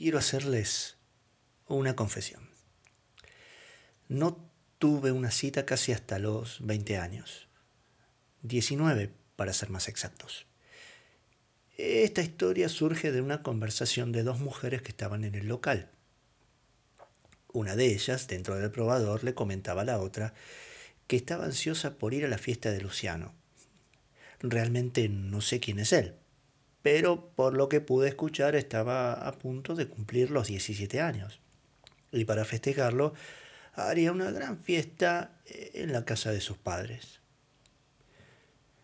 quiero hacerles una confesión. No tuve una cita casi hasta los 20 años. 19 para ser más exactos. Esta historia surge de una conversación de dos mujeres que estaban en el local. Una de ellas, dentro del probador, le comentaba a la otra que estaba ansiosa por ir a la fiesta de Luciano. Realmente no sé quién es él, pero por lo que pude escuchar estaba a punto de cumplir los 17 años. Y para festejarlo haría una gran fiesta en la casa de sus padres.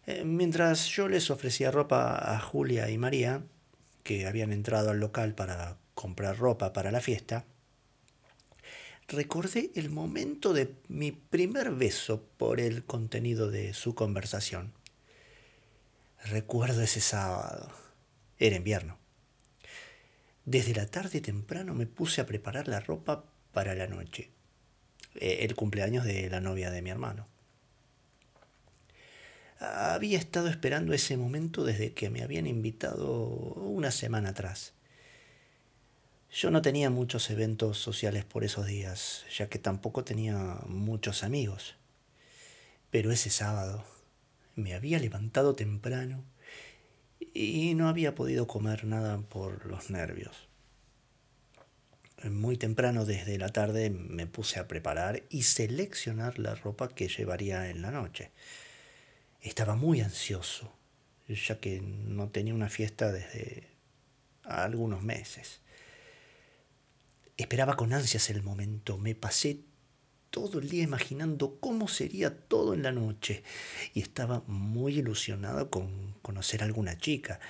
Eh, mientras yo les ofrecía ropa a Julia y María, que habían entrado al local para comprar ropa para la fiesta, recordé el momento de mi primer beso por el contenido de su conversación. Recuerdo ese sábado. Era invierno. Desde la tarde temprano me puse a preparar la ropa para la noche, eh, el cumpleaños de la novia de mi hermano. Había estado esperando ese momento desde que me habían invitado una semana atrás. Yo no tenía muchos eventos sociales por esos días, ya que tampoco tenía muchos amigos. Pero ese sábado me había levantado temprano y no había podido comer nada por los nervios. Muy temprano desde la tarde me puse a preparar y seleccionar la ropa que llevaría en la noche. Estaba muy ansioso, ya que no tenía una fiesta desde algunos meses. Esperaba con ansias el momento. Me pasé todo el día imaginando cómo sería todo en la noche y estaba muy ilusionado con conocer a alguna chica,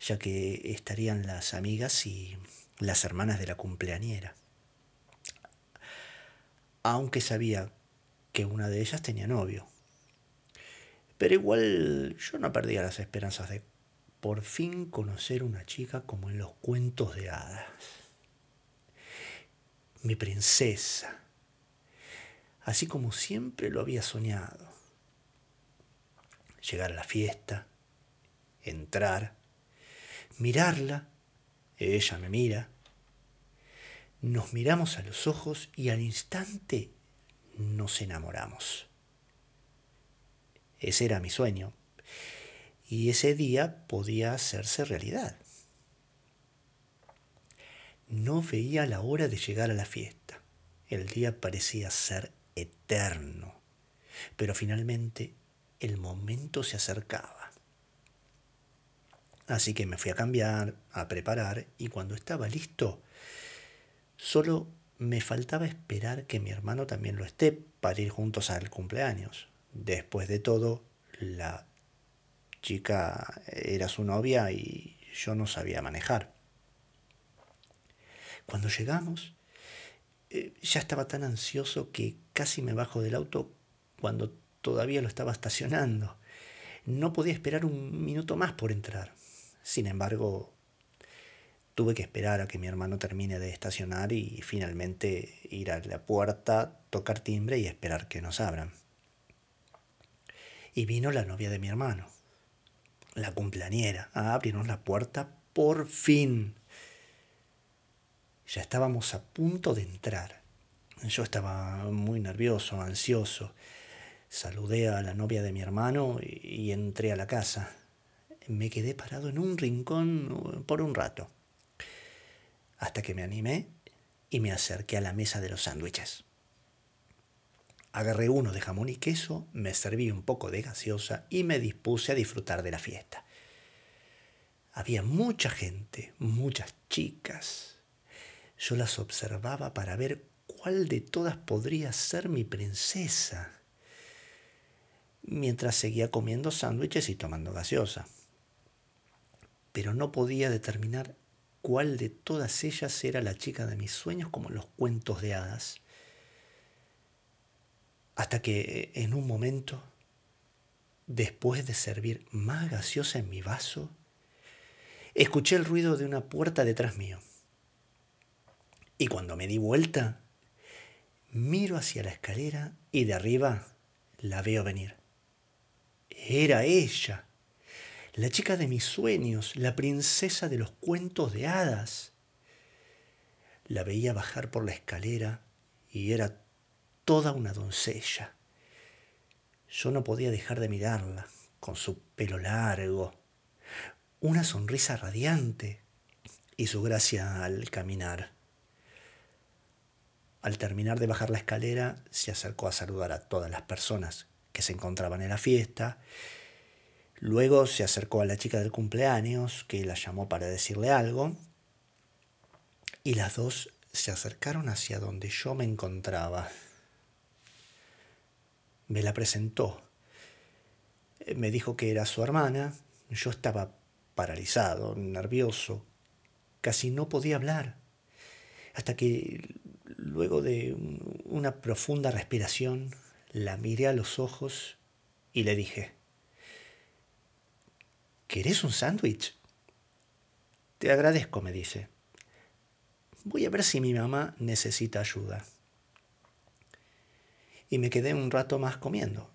ya que estarían las amigas y las hermanas de la cumpleañera. Aunque sabía que una de ellas tenía novio. Pero igual yo no perdía las esperanzas de por fin conocer una chica como en los cuentos de hadas. Mi princesa, así como siempre lo había soñado. Llegar a la fiesta, entrar, mirarla, ella me mira, nos miramos a los ojos y al instante nos enamoramos. Ese era mi sueño. Y ese día podía hacerse realidad. No veía la hora de llegar a la fiesta. El día parecía ser eterno. Pero finalmente el momento se acercaba. Así que me fui a cambiar, a preparar, y cuando estaba listo, solo me faltaba esperar que mi hermano también lo esté para ir juntos al cumpleaños. Después de todo, la chica era su novia y yo no sabía manejar. Cuando llegamos, eh, ya estaba tan ansioso que casi me bajo del auto cuando todavía lo estaba estacionando. No podía esperar un minuto más por entrar. Sin embargo, tuve que esperar a que mi hermano termine de estacionar y finalmente ir a la puerta, tocar timbre y esperar que nos abran. Y vino la novia de mi hermano, la cumpleañera, a abrirnos la puerta por fin. Ya estábamos a punto de entrar. Yo estaba muy nervioso, ansioso. Saludé a la novia de mi hermano y entré a la casa. Me quedé parado en un rincón por un rato, hasta que me animé y me acerqué a la mesa de los sándwiches. Agarré uno de jamón y queso, me serví un poco de gaseosa y me dispuse a disfrutar de la fiesta. Había mucha gente, muchas chicas. Yo las observaba para ver cuál de todas podría ser mi princesa, mientras seguía comiendo sándwiches y tomando gaseosa. Pero no podía determinar cuál de todas ellas era la chica de mis sueños como en los cuentos de hadas hasta que en un momento, después de servir más gaseosa en mi vaso, escuché el ruido de una puerta detrás mío. Y cuando me di vuelta, miro hacia la escalera y de arriba la veo venir. Era ella, la chica de mis sueños, la princesa de los cuentos de hadas. La veía bajar por la escalera y era toda una doncella. Yo no podía dejar de mirarla, con su pelo largo, una sonrisa radiante y su gracia al caminar. Al terminar de bajar la escalera, se acercó a saludar a todas las personas que se encontraban en la fiesta. Luego se acercó a la chica del cumpleaños, que la llamó para decirle algo. Y las dos se acercaron hacia donde yo me encontraba. Me la presentó. Me dijo que era su hermana. Yo estaba paralizado, nervioso. Casi no podía hablar. Hasta que Luego de una profunda respiración, la miré a los ojos y le dije, ¿Querés un sándwich? Te agradezco, me dice. Voy a ver si mi mamá necesita ayuda. Y me quedé un rato más comiendo,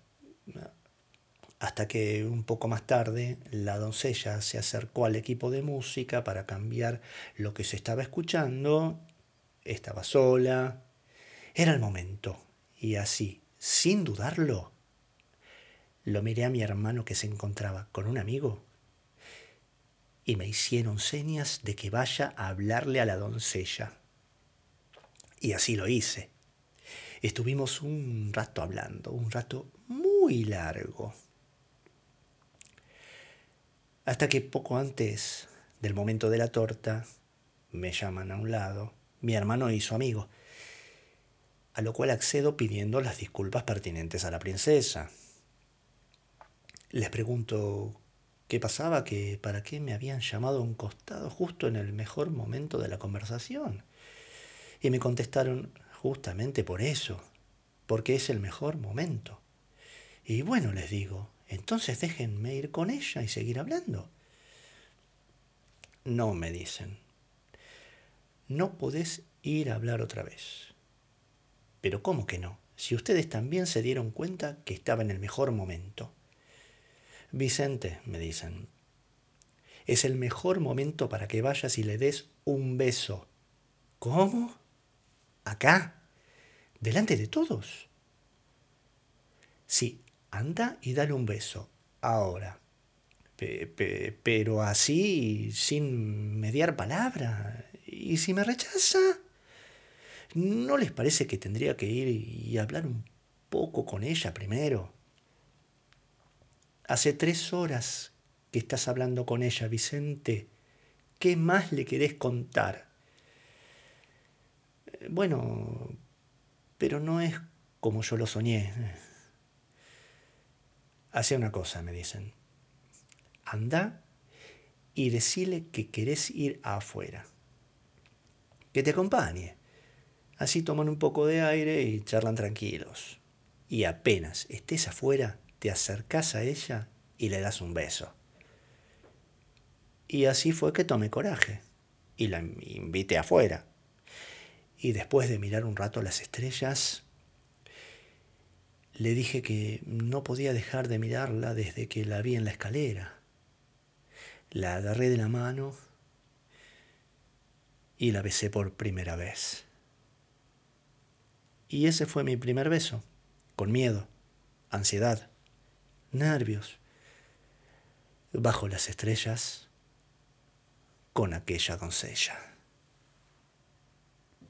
hasta que un poco más tarde la doncella se acercó al equipo de música para cambiar lo que se estaba escuchando estaba sola. Era el momento. Y así, sin dudarlo, lo miré a mi hermano que se encontraba con un amigo y me hicieron señas de que vaya a hablarle a la doncella. Y así lo hice. Estuvimos un rato hablando, un rato muy largo. Hasta que poco antes del momento de la torta me llaman a un lado mi hermano y su amigo, a lo cual accedo pidiendo las disculpas pertinentes a la princesa. Les pregunto qué pasaba, que para qué me habían llamado a un costado justo en el mejor momento de la conversación. Y me contestaron justamente por eso, porque es el mejor momento. Y bueno, les digo, entonces déjenme ir con ella y seguir hablando. No, me dicen, no podés ir a hablar otra vez. Pero ¿cómo que no? Si ustedes también se dieron cuenta que estaba en el mejor momento. Vicente, me dicen, es el mejor momento para que vayas y le des un beso. ¿Cómo? ¿Acá? ¿Delante de todos? Sí, anda y dale un beso. Ahora. pero así, sin mediar palabra. ¿Y si me rechaza? ¿No les parece que tendría que ir y hablar un poco con ella primero? Hace tres horas que estás hablando con ella, Vicente. ¿Qué más le querés contar? Bueno, pero no es como yo lo soñé. Hace una cosa, me dicen. Anda y decile que querés ir afuera que te acompañe. Así toman un poco de aire y charlan tranquilos. Y apenas estés afuera, te acercás a ella y le das un beso. Y así fue que tomé coraje y la invité afuera. Y después de mirar un rato las estrellas, le dije que no podía dejar de mirarla desde que la vi en la escalera. La agarré de la mano y la besé por primera vez. Y ese fue mi primer beso, con miedo, ansiedad, nervios, bajo las estrellas, con aquella doncella.